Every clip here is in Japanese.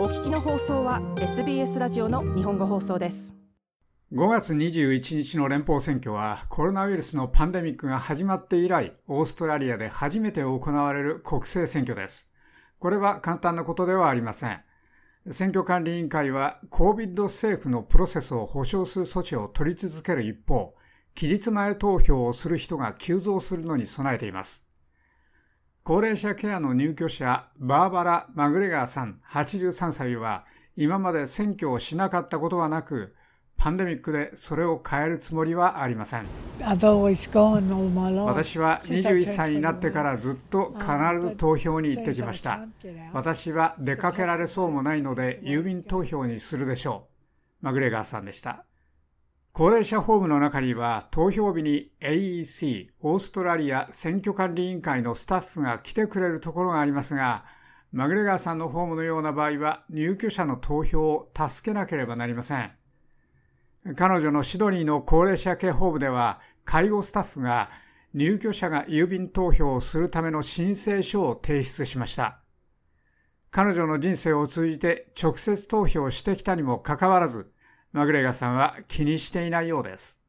お聞きの放送は SBS ラジオの日本語放送です。5月21日の連邦選挙はコロナウイルスのパンデミックが始まって以来オーストラリアで初めて行われる国政選挙です。これは簡単なことではありません。選挙管理委員会は COVID セーフのプロセスを保障する措置を取り続ける一方期日前投票をする人が急増するのに備えています。高齢者ケアの入居者、バーバラ・マグレガーさん83歳は、今まで選挙をしなかったことはなく、パンデミックでそれを変えるつもりはありません。私は21歳になってからずっと必ず投票に行ってきました。私は出かけられそうもないので郵便投票にするでしょう。マグレガーさんでした。高齢者ホームの中には投票日に AEC オーストラリア選挙管理委員会のスタッフが来てくれるところがありますがマグレガーさんのホームのような場合は入居者の投票を助けなければなりません。彼女のシドニーの高齢者系ホームでは介護スタッフが入居者が郵便投票をするための申請書を提出しました。彼女の人生を通じて直接投票してきたにもかかわらずマグレガさんは気にしていないようです。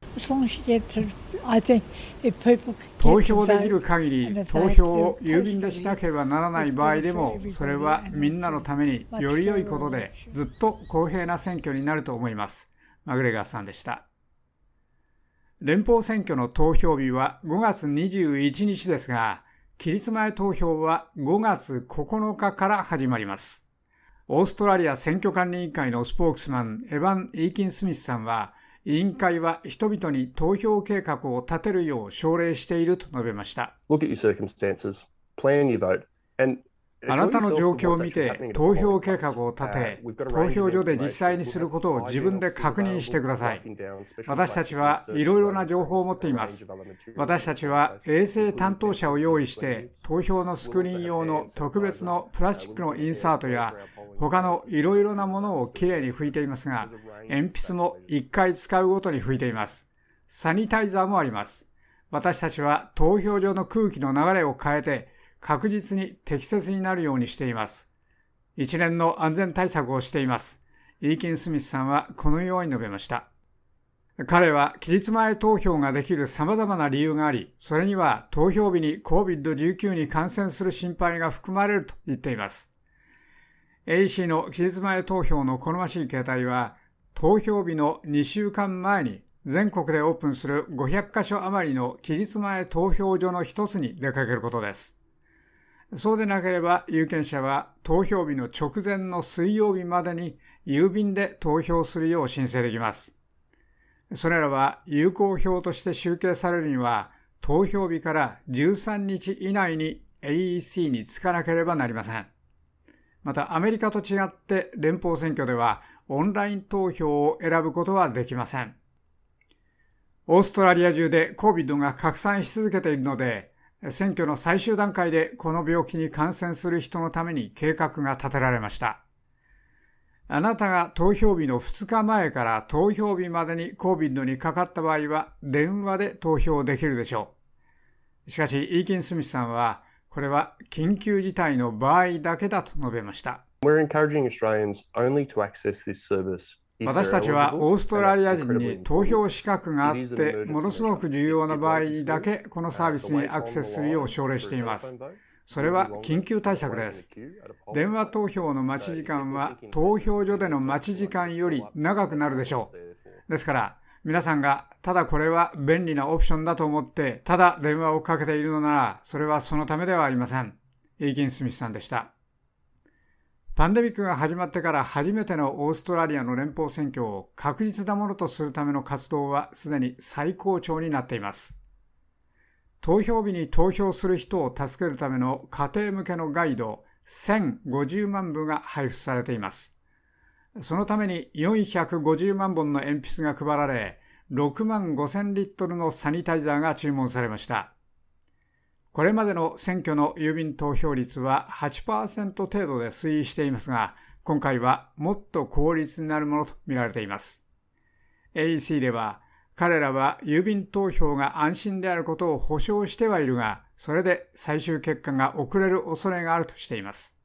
投票できる限り投票を郵便でしなければならない場合でもそれはみんなのためにより良いことでずっと公平な選挙になると思います。マグレガーさんでした。連邦選挙の投票日は5月21日ですが、期日前投票は5月9日から始まります。オーストラリア選挙管理委員会のスポークスマン、エヴァン・イーキン・スミスさんは、委員会は人々に投票計画を立てるよう奨励していると述べました。あなたの状況を見て投票計画を立て、投票所で実際にすることを自分で確認してください。私たちはいろいろな情報を持っています。私たちは衛生担当者を用意して、投票のスクリーン用の特別のプラスチックのインサートや、他のいろいろなものをきれいに拭いていますが、鉛筆も1回使うごとに拭いています。サニタイザーもあります。私たちは投票所の空気の流れを変えて、確実に適切になるようにしています。一連の安全対策をしています。イーキン・スミスさんはこのように述べました。彼は期日前投票ができる様々な理由があり、それには投票日に COVID-19 に感染する心配が含まれると言っています。AC の期日前投票の好ましい形態は、投票日の2週間前に全国でオープンする500カ所余りの期日前投票所の一つに出かけることです。そうでなければ有権者は投票日の直前の水曜日までに郵便で投票するよう申請できます。それらは有効票として集計されるには投票日から13日以内に AEC につかなければなりません。またアメリカと違って連邦選挙ではオンライン投票を選ぶことはできません。オーストラリア中で COVID が拡散し続けているので選挙の最終段階でこの病気に感染する人のために計画が立てられました。あなたが投票日の2日前から投票日までに COVID にかかった場合は電話で投票できるでしょう。しかし、イーキン・スミスさんは、これは緊急事態の場合だけだと述べました。私たちはオーストラリア人に投票資格があって、ものすごく重要な場合だけこのサービスにアクセスするよう奨励しています。それは緊急対策です。電話投票の待ち時間は投票所での待ち時間より長くなるでしょう。ですから、皆さんがただこれは便利なオプションだと思って、ただ電話をかけているのなら、それはそのためではありません。イーキン・スミスさんでした。パンデミックが始まってから初めてのオーストラリアの連邦選挙を確実なものとするための活動はすでに最高潮になっています。投票日に投票する人を助けるための家庭向けのガイド1050万部が配布されています。そのために450万本の鉛筆が配られ、6万5000リットルのサニタイザーが注文されました。これまでの選挙の郵便投票率は8%程度で推移していますが、今回はもっと効率になるものと見られています。AEC では、彼らは郵便投票が安心であることを保証してはいるが、それで最終結果が遅れる恐れがあるとしています。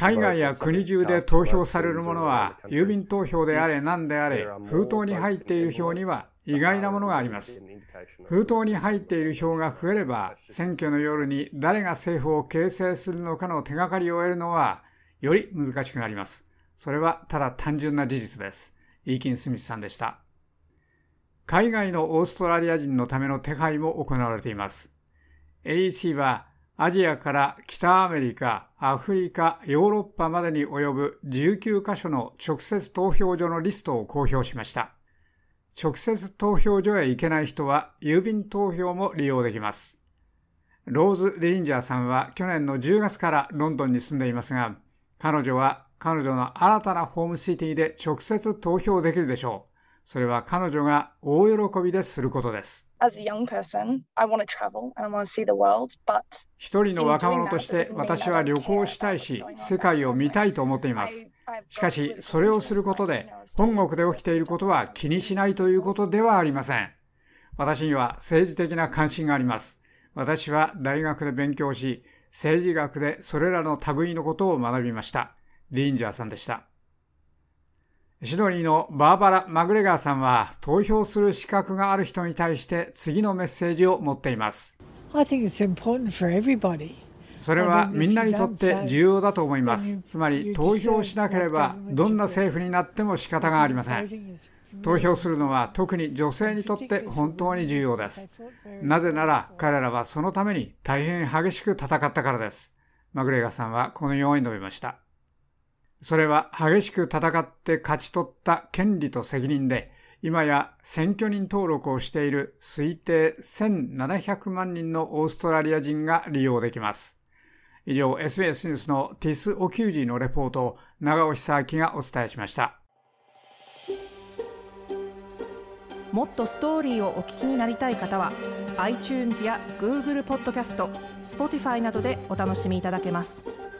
海外や国中で投票されるものは、郵便投票であれ何であれ、封筒に入っている票には意外なものがあります。封筒に入っている票が増えれば、選挙の夜に誰が政府を形成するのかの手がかりを得るのは、より難しくなります。それはただ単純な事実です。イーキン・スミスさんでした。海外のオーストラリア人のための手配も行われています。AEC はアジアから北アメリカ、アフリカ、ヨーロッパまでに及ぶ19カ所の直接投票所のリストを公表しました。直接投票所へ行けない人は郵便投票も利用できます。ローズ・デリンジャーさんは去年の10月からロンドンに住んでいますが、彼女は彼女の新たなホームシティで直接投票できるでしょう。それは彼女が大喜びですることです。一人の若者として私は旅行したいし、世界を見たいと思っています。しかし、それをすることで、本国で起きていることは気にしないということではありません。私には政治的な関心があります。私は大学で勉強し、政治学でそれらの類のことを学びました。ディーンジャーさんでした。シドニーのバーバラ・マグレガーさんは投票する資格がある人に対して次のメッセージを持っています。それはみんなにとって重要だと思います。つまり投票しなければどんな政府になっても仕方がありません。投票するのは特に女性にとって本当に重要です。なぜなら彼らはそのために大変激しく戦ったからです。マグレガさんはこのように述べました。それは激しく戦って勝ち取った権利と責任で、今や選挙人登録をしている推定1700万人のオーストラリア人が利用できます。以上、SBS ニュースのティス・オキュージーのレポートを長尾久明がお伝えしました。もっとストーリーをお聞きになりたい方は iTunes や Google ポッドキャスト Spotify などでお楽しみいただけます。